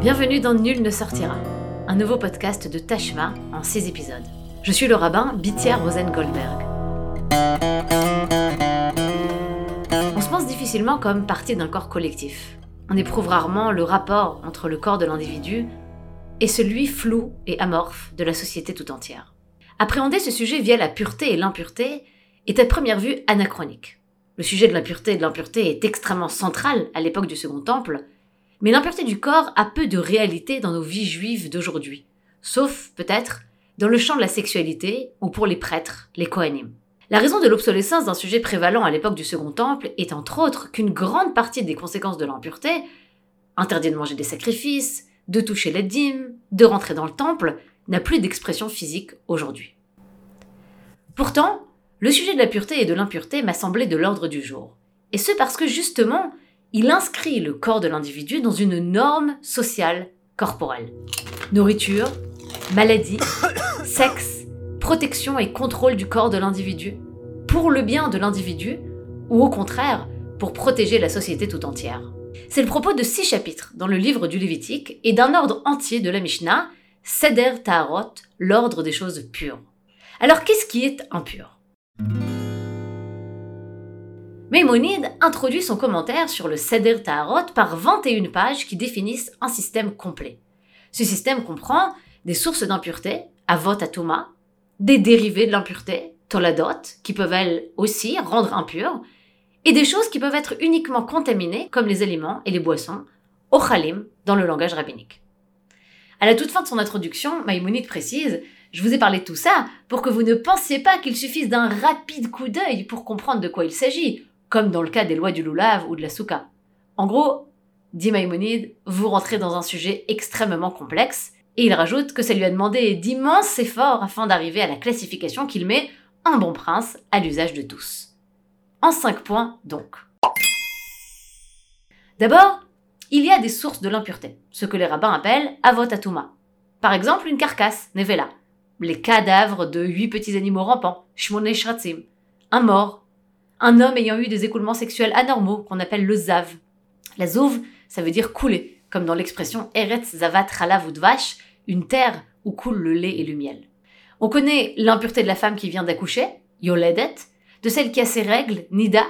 Bienvenue dans Nul ne sortira, un nouveau podcast de Tashma en 6 épisodes. Je suis le rabbin Bitier Rosen Goldberg. On se pense difficilement comme partie d'un corps collectif. On éprouve rarement le rapport entre le corps de l'individu et celui flou et amorphe de la société tout entière. Appréhender ce sujet via la pureté et l'impureté est à première vue anachronique. Le sujet de l'impureté et de l'impureté est extrêmement central à l'époque du Second Temple, mais l'impureté du corps a peu de réalité dans nos vies juives d'aujourd'hui, sauf peut-être dans le champ de la sexualité ou pour les prêtres, les Kohanim. La raison de l'obsolescence d'un sujet prévalent à l'époque du Second Temple est entre autres qu'une grande partie des conséquences de l'impureté, interdit de manger des sacrifices, de toucher les dîmes, de rentrer dans le temple, n'a plus d'expression physique aujourd'hui. Pourtant, le sujet de la pureté et de l'impureté m'a semblé de l'ordre du jour. Et ce parce que justement, il inscrit le corps de l'individu dans une norme sociale corporelle. Nourriture, maladie, sexe, protection et contrôle du corps de l'individu, pour le bien de l'individu, ou au contraire, pour protéger la société tout entière. C'est le propos de six chapitres dans le livre du Lévitique et d'un ordre entier de la Mishnah, Seder Taharot, l'ordre des choses pures. Alors qu'est-ce qui est impur? Maimonide introduit son commentaire sur le Seder Taharot par 21 pages qui définissent un système complet. Ce système comprend des sources d'impureté, avot atoma, des dérivés de l'impureté, toladot, qui peuvent elles aussi rendre impures, et des choses qui peuvent être uniquement contaminées, comme les aliments et les boissons, ochalim, dans le langage rabbinique. À la toute fin de son introduction, Maïmonide précise Je vous ai parlé de tout ça pour que vous ne pensiez pas qu'il suffise d'un rapide coup d'œil pour comprendre de quoi il s'agit, comme dans le cas des lois du loulav ou de la souka. En gros, dit Maïmonide, vous rentrez dans un sujet extrêmement complexe, et il rajoute que ça lui a demandé d'immenses efforts afin d'arriver à la classification qu'il met, un bon prince, à l'usage de tous. En cinq points donc. D'abord, il y a des sources de l'impureté, ce que les rabbins appellent avotatuma. Par exemple, une carcasse, nevela, les cadavres de huit petits animaux rampants, shmone shratzim, un mort, un homme ayant eu des écoulements sexuels anormaux qu'on appelle le zav. La zouv, ça veut dire couler, comme dans l'expression Eretz Zavat Chalav Udvash, une terre où coule le lait et le miel. On connaît l'impureté de la femme qui vient d'accoucher, Yoledet, de celle qui a ses règles, Nida,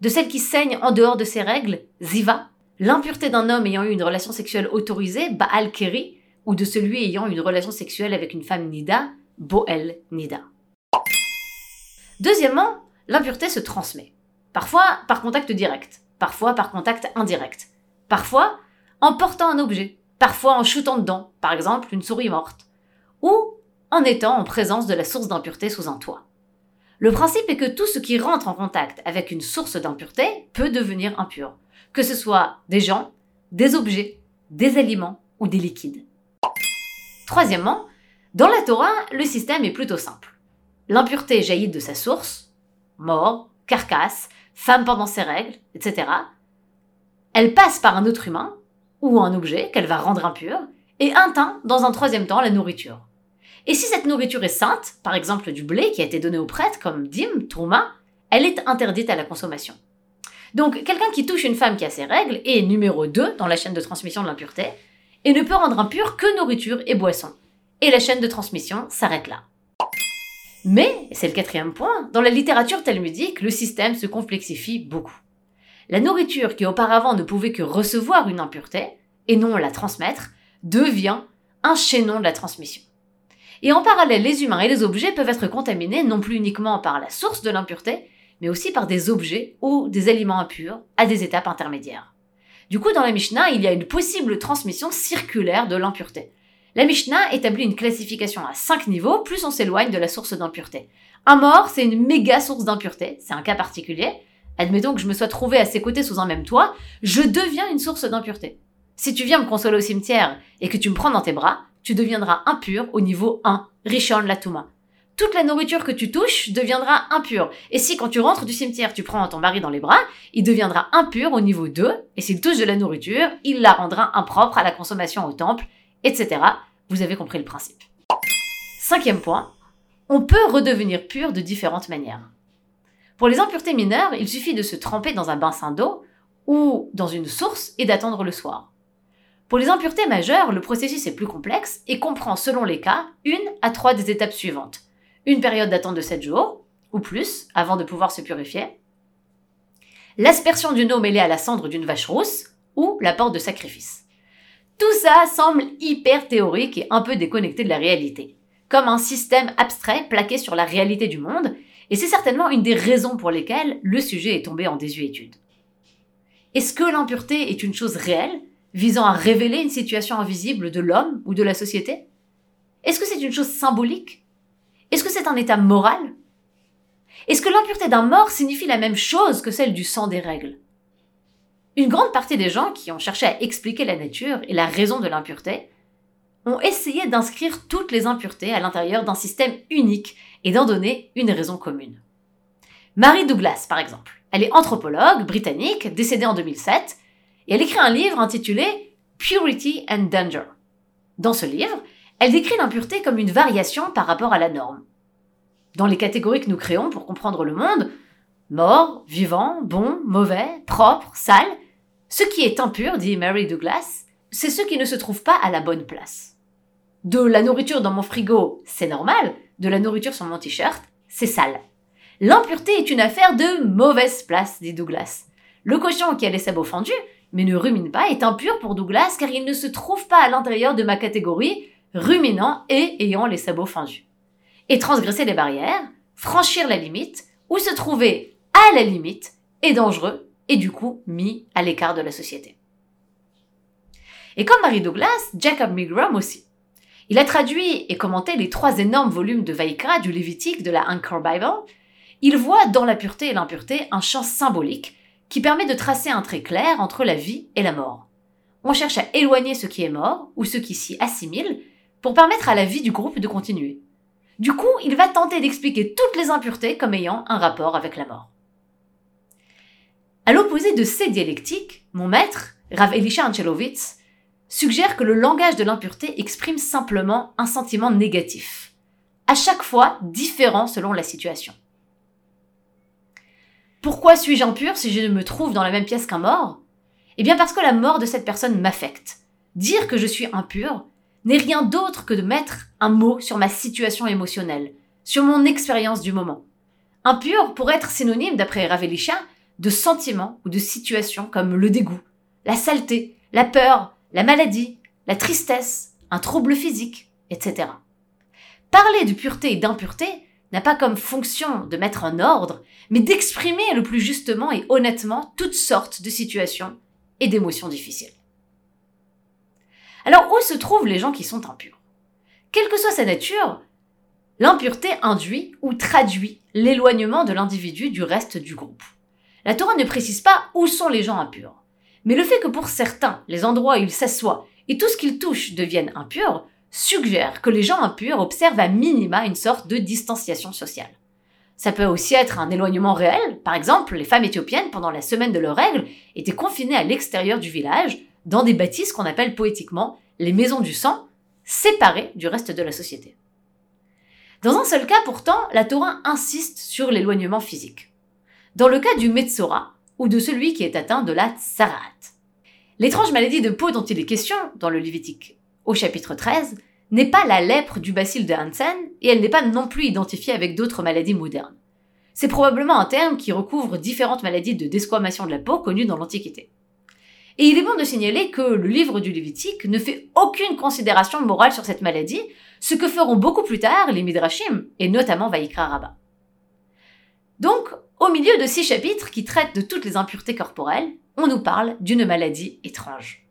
de celle qui saigne en dehors de ses règles, Ziva, l'impureté d'un homme ayant eu une relation sexuelle autorisée, Baal Keri, ou de celui ayant une relation sexuelle avec une femme Nida, Boel Nida. Deuxièmement, l'impureté se transmet. Parfois par contact direct, parfois par contact indirect, parfois en portant un objet, parfois en shootant dedans, par exemple une souris morte, ou en étant en présence de la source d'impureté sous un toit. Le principe est que tout ce qui rentre en contact avec une source d'impureté peut devenir impur, que ce soit des gens, des objets, des aliments ou des liquides. Troisièmement, dans la Torah, le système est plutôt simple. L'impureté jaillit de sa source, mort, carcasse, femme pendant ses règles, etc. Elle passe par un autre humain, ou un objet qu'elle va rendre impur, et atteint dans un troisième temps la nourriture. Et si cette nourriture est sainte, par exemple du blé qui a été donné au prêtre comme dim, touma, elle est interdite à la consommation. Donc quelqu'un qui touche une femme qui a ses règles est numéro 2 dans la chaîne de transmission de l'impureté, et ne peut rendre impur que nourriture et boisson. Et la chaîne de transmission s'arrête là. Mais, c'est le quatrième point, dans la littérature talmudique, le système se complexifie beaucoup. La nourriture qui auparavant ne pouvait que recevoir une impureté, et non la transmettre, devient un chaînon de la transmission. Et en parallèle, les humains et les objets peuvent être contaminés non plus uniquement par la source de l'impureté, mais aussi par des objets ou des aliments impurs à des étapes intermédiaires. Du coup, dans la Mishnah, il y a une possible transmission circulaire de l'impureté. La Mishnah établit une classification à 5 niveaux, plus on s'éloigne de la source d'impureté. Un mort, c'est une méga source d'impureté, c'est un cas particulier. Admettons que je me sois trouvé à ses côtés sous un même toit, je deviens une source d'impureté. Si tu viens me consoler au cimetière et que tu me prends dans tes bras, tu deviendras impur au niveau 1, Rishon Latuma. Toute la nourriture que tu touches deviendra impure. Et si quand tu rentres du cimetière, tu prends ton mari dans les bras, il deviendra impur au niveau 2, et s'il touche de la nourriture, il la rendra impropre à la consommation au temple, etc. Vous avez compris le principe. Cinquième point, on peut redevenir pur de différentes manières. Pour les impuretés mineures, il suffit de se tremper dans un bassin d'eau ou dans une source et d'attendre le soir. Pour les impuretés majeures, le processus est plus complexe et comprend, selon les cas, une à trois des étapes suivantes. Une période d'attente de 7 jours, ou plus, avant de pouvoir se purifier. L'aspersion d'une eau mêlée à la cendre d'une vache rousse, ou la porte de sacrifice. Tout ça semble hyper théorique et un peu déconnecté de la réalité, comme un système abstrait plaqué sur la réalité du monde, et c'est certainement une des raisons pour lesquelles le sujet est tombé en désuétude. Est-ce que l'impureté est une chose réelle, visant à révéler une situation invisible de l'homme ou de la société? Est-ce que c'est une chose symbolique? Est-ce que c'est un état moral? Est-ce que l'impureté d'un mort signifie la même chose que celle du sang des règles? Une grande partie des gens qui ont cherché à expliquer la nature et la raison de l'impureté ont essayé d'inscrire toutes les impuretés à l'intérieur d'un système unique et d'en donner une raison commune. Marie Douglas, par exemple, elle est anthropologue britannique, décédée en 2007, et elle écrit un livre intitulé Purity and Danger. Dans ce livre, elle décrit l'impureté comme une variation par rapport à la norme. Dans les catégories que nous créons pour comprendre le monde, mort, vivant, bon, mauvais, propre, sale, ce qui est impur, dit Mary Douglas, c'est ce qui ne se trouve pas à la bonne place. De la nourriture dans mon frigo, c'est normal. De la nourriture sur mon t-shirt, c'est sale. L'impureté est une affaire de mauvaise place, dit Douglas. Le cochon qui a les sabots fendus, mais ne rumine pas, est impur pour Douglas car il ne se trouve pas à l'intérieur de ma catégorie ruminant et ayant les sabots fendus. Et transgresser les barrières, franchir la limite, ou se trouver à la limite, est dangereux et du coup mis à l'écart de la société. Et comme Marie Douglas, Jacob Milgram aussi. Il a traduit et commenté les trois énormes volumes de Vaikra, du Lévitique, de la Anchor Bible. Il voit dans la pureté et l'impureté un champ symbolique qui permet de tracer un trait clair entre la vie et la mort. On cherche à éloigner ce qui est mort ou ce qui s'y assimile pour permettre à la vie du groupe de continuer. Du coup, il va tenter d'expliquer toutes les impuretés comme ayant un rapport avec la mort. À l'opposé de ces dialectiques, mon maître, Rav Elisha Ancelovitz, suggère que le langage de l'impureté exprime simplement un sentiment négatif, à chaque fois différent selon la situation. Pourquoi suis-je impur si je me trouve dans la même pièce qu'un mort? Eh bien parce que la mort de cette personne m'affecte. Dire que je suis impur n'est rien d'autre que de mettre un mot sur ma situation émotionnelle, sur mon expérience du moment. Impur pourrait être synonyme, d'après Ravelisha, de sentiments ou de situations comme le dégoût, la saleté, la peur, la maladie, la tristesse, un trouble physique, etc. Parler de pureté et d'impureté n'a pas comme fonction de mettre en ordre, mais d'exprimer le plus justement et honnêtement toutes sortes de situations et d'émotions difficiles. Alors où se trouvent les gens qui sont impurs? Quelle que soit sa nature, l'impureté induit ou traduit l'éloignement de l'individu du reste du groupe. La Torah ne précise pas où sont les gens impurs. Mais le fait que pour certains, les endroits où ils s'assoient et tout ce qu'ils touchent deviennent impurs, suggère que les gens impurs observent à minima une sorte de distanciation sociale. Ça peut aussi être un éloignement réel. Par exemple, les femmes éthiopiennes, pendant la semaine de leurs règles, étaient confinées à l'extérieur du village, dans des bâtisses qu'on appelle poétiquement les maisons du sang, séparées du reste de la société. Dans un seul cas, pourtant, la Torah insiste sur l'éloignement physique. Dans le cas du Metzora, ou de celui qui est atteint de la tsarat. L'étrange maladie de peau dont il est question dans le Lévitique au chapitre 13 n'est pas la lèpre du bacille de Hansen et elle n'est pas non plus identifiée avec d'autres maladies modernes. C'est probablement un terme qui recouvre différentes maladies de desquamation de la peau connues dans l'Antiquité. Et il est bon de signaler que le livre du Lévitique ne fait aucune considération morale sur cette maladie, ce que feront beaucoup plus tard les Midrashim, et notamment Vaikra Rabbah. Donc, au milieu de six chapitres qui traitent de toutes les impuretés corporelles, on nous parle d'une maladie étrange.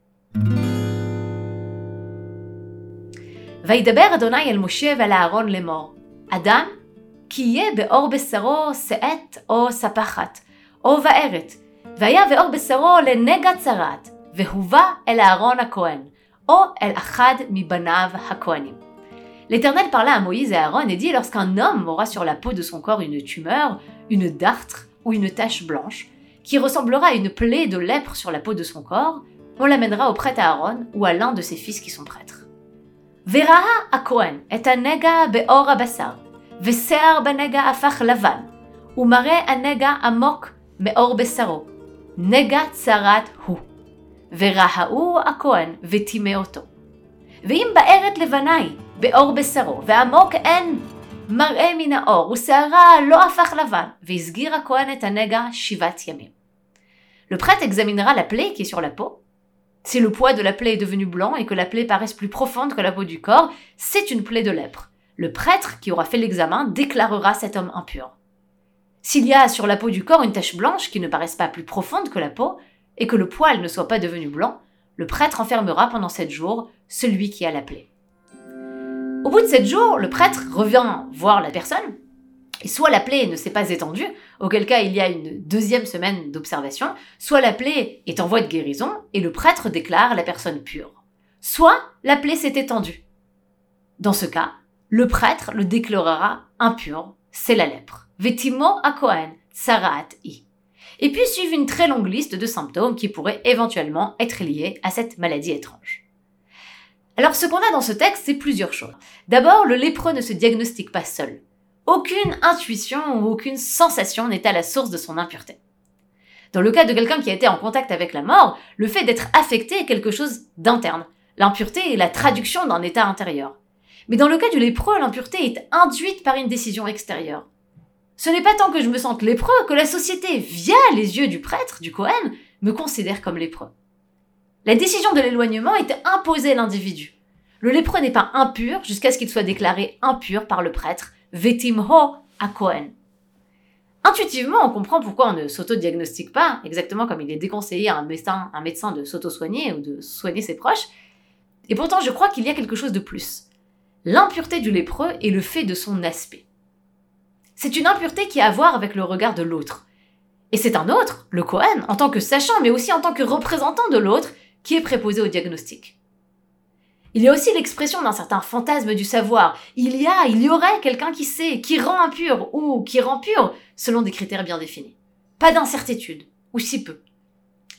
וידבר אדוני אל משה ואל אהרון לאמור, אדם כי יהיה באור בשרו שאת או ספחת, או בארת, והיה באור בשרו לנגע צרת, והובא אל אהרון הכהן, או אל אחד מבניו הכהנים. L'Éternel parla à Moïse et à Aaron et dit Lorsqu'un homme aura sur la peau de son corps une tumeur, une dartre ou une tache blanche, qui ressemblera à une plaie de lèpre sur la peau de son corps, on l'amènera au prêtre Aaron ou à l'un de ses fils qui sont prêtres. Veraha Akohen et anega beor abasar, vesear benega afach lavan, umare anega amok meor besaro, נגע צרת הוא, ורעהו הכהן וטימא אותו. ואם בארת לבנה היא, באור בשרו, ועמוק אין מראה מן האור, ושערה לא הפך לבן, והסגיר הכהן את הנגע שבעת ימים. Le prêtre examinera la plaie qui est sur la peau. Si le poids de la plaie est devenu blanc et que la plaie paraisse plus profonde que la peau du corps, c'est une plaie de lèpre. Le prêtre qui aura fait l'examen déclarera cet homme impur. S'il y a sur la peau du corps une tache blanche qui ne paraisse pas plus profonde que la peau, et que le poil ne soit pas devenu blanc, le prêtre enfermera pendant sept jours celui qui a la plaie. Au bout de sept jours, le prêtre revient voir la personne, et soit la plaie ne s'est pas étendue, auquel cas il y a une deuxième semaine d'observation, soit la plaie est en voie de guérison, et le prêtre déclare la personne pure. Soit la plaie s'est étendue. Dans ce cas, le prêtre le déclarera impur, c'est la lèpre. Vetimo akohen, tsaraat i. Et puis suivent une très longue liste de symptômes qui pourraient éventuellement être liés à cette maladie étrange. Alors ce qu'on a dans ce texte, c'est plusieurs choses. D'abord, le lépreux ne se diagnostique pas seul. Aucune intuition ou aucune sensation n'est à la source de son impureté. Dans le cas de quelqu'un qui a été en contact avec la mort, le fait d'être affecté est quelque chose d'interne. L'impureté est la traduction d'un état intérieur. Mais dans le cas du lépreux, l'impureté est induite par une décision extérieure. Ce n'est pas tant que je me sente lépreux que la société, via les yeux du prêtre, du Cohen, me considère comme lépreux. La décision de l'éloignement est imposée à l'individu. Le lépreux n'est pas impur jusqu'à ce qu'il soit déclaré impur par le prêtre, vetimho à Cohen. Intuitivement, on comprend pourquoi on ne s'auto-diagnostique pas, exactement comme il est déconseillé à un médecin, un médecin de s'auto-soigner ou de soigner ses proches. Et pourtant, je crois qu'il y a quelque chose de plus. L'impureté du lépreux est le fait de son aspect. C'est une impureté qui a à voir avec le regard de l'autre. Et c'est un autre, le Cohen, en tant que sachant, mais aussi en tant que représentant de l'autre, qui est préposé au diagnostic. Il y a aussi l'expression d'un certain fantasme du savoir. Il y a, il y aurait quelqu'un qui sait, qui rend impur ou qui rend pur selon des critères bien définis. Pas d'incertitude, ou si peu.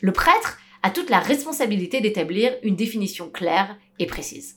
Le prêtre a toute la responsabilité d'établir une définition claire et précise.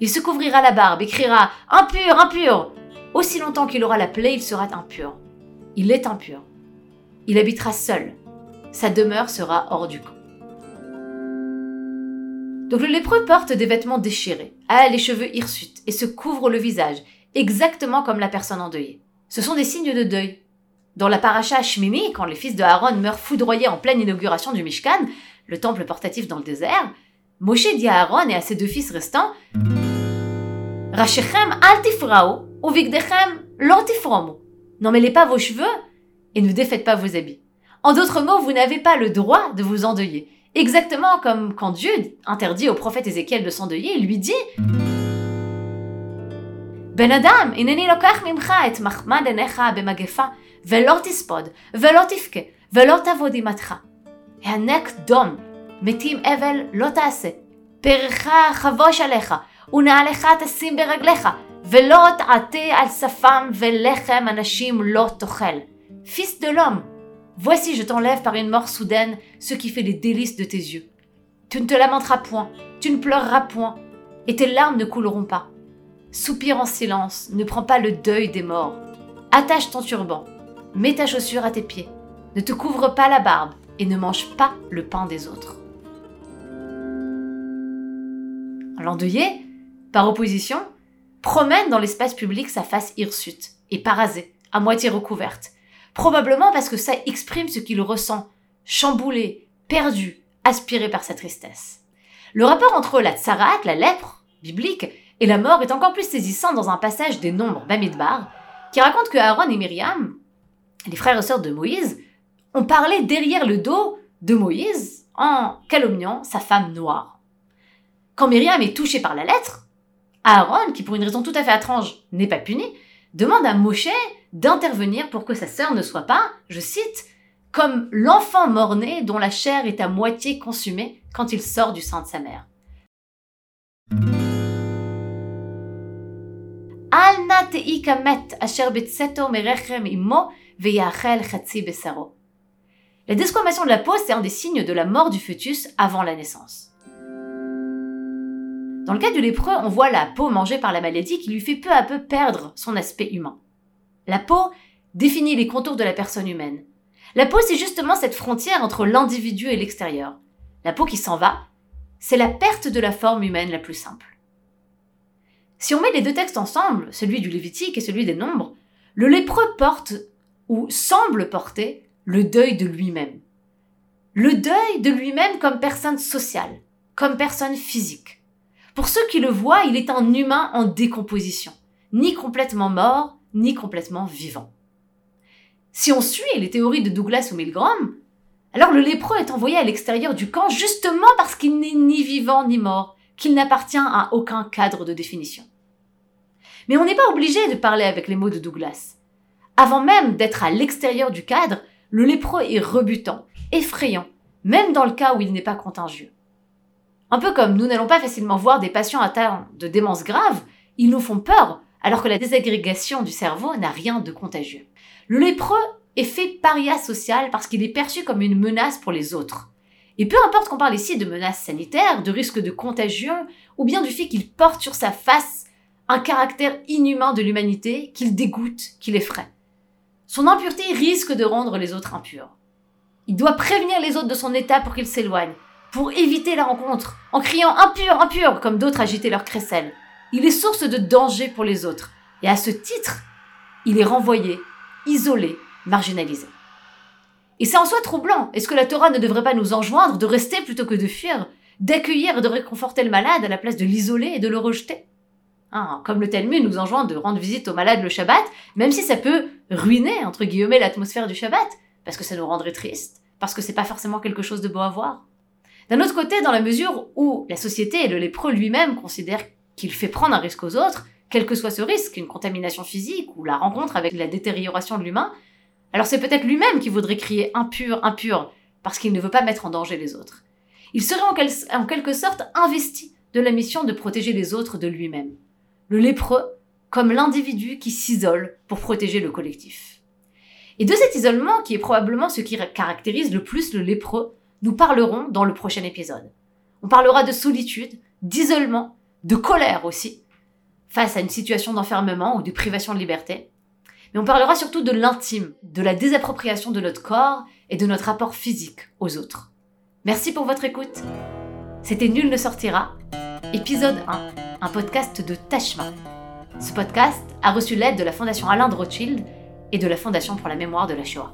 Il se couvrira la barbe et criera Impur, impur Aussi longtemps qu'il aura la plaie, il sera impur. Il est impur. Il habitera seul. Sa demeure sera hors du camp. Donc le lépreux porte des vêtements déchirés, a les cheveux hirsutes et se couvre le visage, exactement comme la personne endeuillée. Ce sont des signes de deuil. Dans la paracha Shmini, quand les fils de Aaron meurent foudroyés en pleine inauguration du Mishkan, le temple portatif dans le désert, Moshe dit à Aaron et à ses deux fils restants Rachechem al tifrao, ou vigdechem lo Ne mêlez pas vos cheveux et ne défaites pas vos habits. En d'autres mots, vous n'avez pas le droit de vous endeuiller. Exactement comme quand Dieu interdit au prophète Ézéchiel de s'endeuiller, il lui dit Ben Adam, ineni lokach mimcha et mahmad enecha bemagefa, ולא תספוד, ולא תבכה, ולא תעבוד עמתך. הענק דום, מתים אבל לא תעשה. פרחה חבוש עליך, ונעלך תשים ברגליך, ולא תעטה על שפם ולחם אנשים לא תאכל. Fils de l'homme, voici je t'enlève par une mort soudaine ce qui fait les délices de tes yeux. Tu ne te lamenteras point, tu ne pleureras point, et tes larmes ne couleront pas. Soupire en silence, ne prends pas le deuil des morts. Attache ton turban, mets ta chaussure à tes pieds, ne te couvre pas la barbe et ne mange pas le pain des autres. L'endeuillé, par opposition, promène dans l'espace public sa face hirsute et parasée, à moitié recouverte, probablement parce que ça exprime ce qu'il ressent, chamboulé, perdu, aspiré par sa tristesse. Le rapport entre la tsarat, la lèpre, biblique, et la mort est encore plus saisissant dans un passage des Nombres, Bamidbar, qui raconte que Aaron et Myriam, les frères et sœurs de Moïse, ont parlé derrière le dos de Moïse en calomniant sa femme noire. Quand Myriam est touchée par la lettre, Aaron, qui pour une raison tout à fait étrange n'est pas puni, demande à Moshe d'intervenir pour que sa sœur ne soit pas, je cite, comme l'enfant mort-né dont la chair est à moitié consumée quand il sort du sein de sa mère. La desquamation de la peau, c'est un des signes de la mort du fœtus avant la naissance. Dans le cas du lépreux, on voit la peau mangée par la maladie qui lui fait peu à peu perdre son aspect humain. La peau définit les contours de la personne humaine. La peau, c'est justement cette frontière entre l'individu et l'extérieur. La peau qui s'en va, c'est la perte de la forme humaine la plus simple. Si on met les deux textes ensemble, celui du Lévitique et celui des Nombres, le lépreux porte, ou semble porter, le deuil de lui-même. Le deuil de lui-même comme personne sociale, comme personne physique. Pour ceux qui le voient, il est un humain en décomposition, ni complètement mort, ni complètement vivant. Si on suit les théories de Douglas ou Milgram, alors le lépreux est envoyé à l'extérieur du camp justement parce qu'il n'est ni vivant ni mort, qu'il n'appartient à aucun cadre de définition. Mais on n'est pas obligé de parler avec les mots de Douglas. Avant même d'être à l'extérieur du cadre, le lépreux est rebutant, effrayant, même dans le cas où il n'est pas contagieux. Un peu comme nous n'allons pas facilement voir des patients atteints de démence grave, ils nous font peur, alors que la désagrégation du cerveau n'a rien de contagieux. Le lépreux est fait paria social parce qu'il est perçu comme une menace pour les autres. Et peu importe qu'on parle ici de menaces sanitaires, de risques de contagion, ou bien du fait qu'il porte sur sa face un caractère inhumain de l'humanité qu'il dégoûte, qu'il effraie son impureté risque de rendre les autres impurs. Il doit prévenir les autres de son état pour qu'ils s'éloignent, pour éviter la rencontre, en criant impur, impur, comme d'autres agitaient leur crécelle. Il est source de danger pour les autres, et à ce titre, il est renvoyé, isolé, marginalisé. Et c'est en soi troublant. Est-ce que la Torah ne devrait pas nous enjoindre de rester plutôt que de fuir, d'accueillir et de réconforter le malade à la place de l'isoler et de le rejeter? Hein, comme le Talmud nous enjoint de rendre visite aux malades le Shabbat, même si ça peut ruiner, entre guillemets, l'atmosphère du Shabbat, parce que ça nous rendrait triste, parce que c'est pas forcément quelque chose de beau à voir. D'un autre côté, dans la mesure où la société et le lépreux lui-même considèrent qu'il fait prendre un risque aux autres, quel que soit ce risque, une contamination physique ou la rencontre avec la détérioration de l'humain, alors c'est peut-être lui-même qui voudrait crier impur, impur, parce qu'il ne veut pas mettre en danger les autres. Il serait en quelque sorte investi de la mission de protéger les autres de lui-même le lépreux comme l'individu qui s'isole pour protéger le collectif. Et de cet isolement, qui est probablement ce qui caractérise le plus le lépreux, nous parlerons dans le prochain épisode. On parlera de solitude, d'isolement, de colère aussi, face à une situation d'enfermement ou de privation de liberté. Mais on parlera surtout de l'intime, de la désappropriation de notre corps et de notre rapport physique aux autres. Merci pour votre écoute. C'était Nul ne sortira, épisode 1 un podcast de Tachma. Ce podcast a reçu l'aide de la Fondation Alain de Rothschild et de la Fondation pour la mémoire de la Shoah.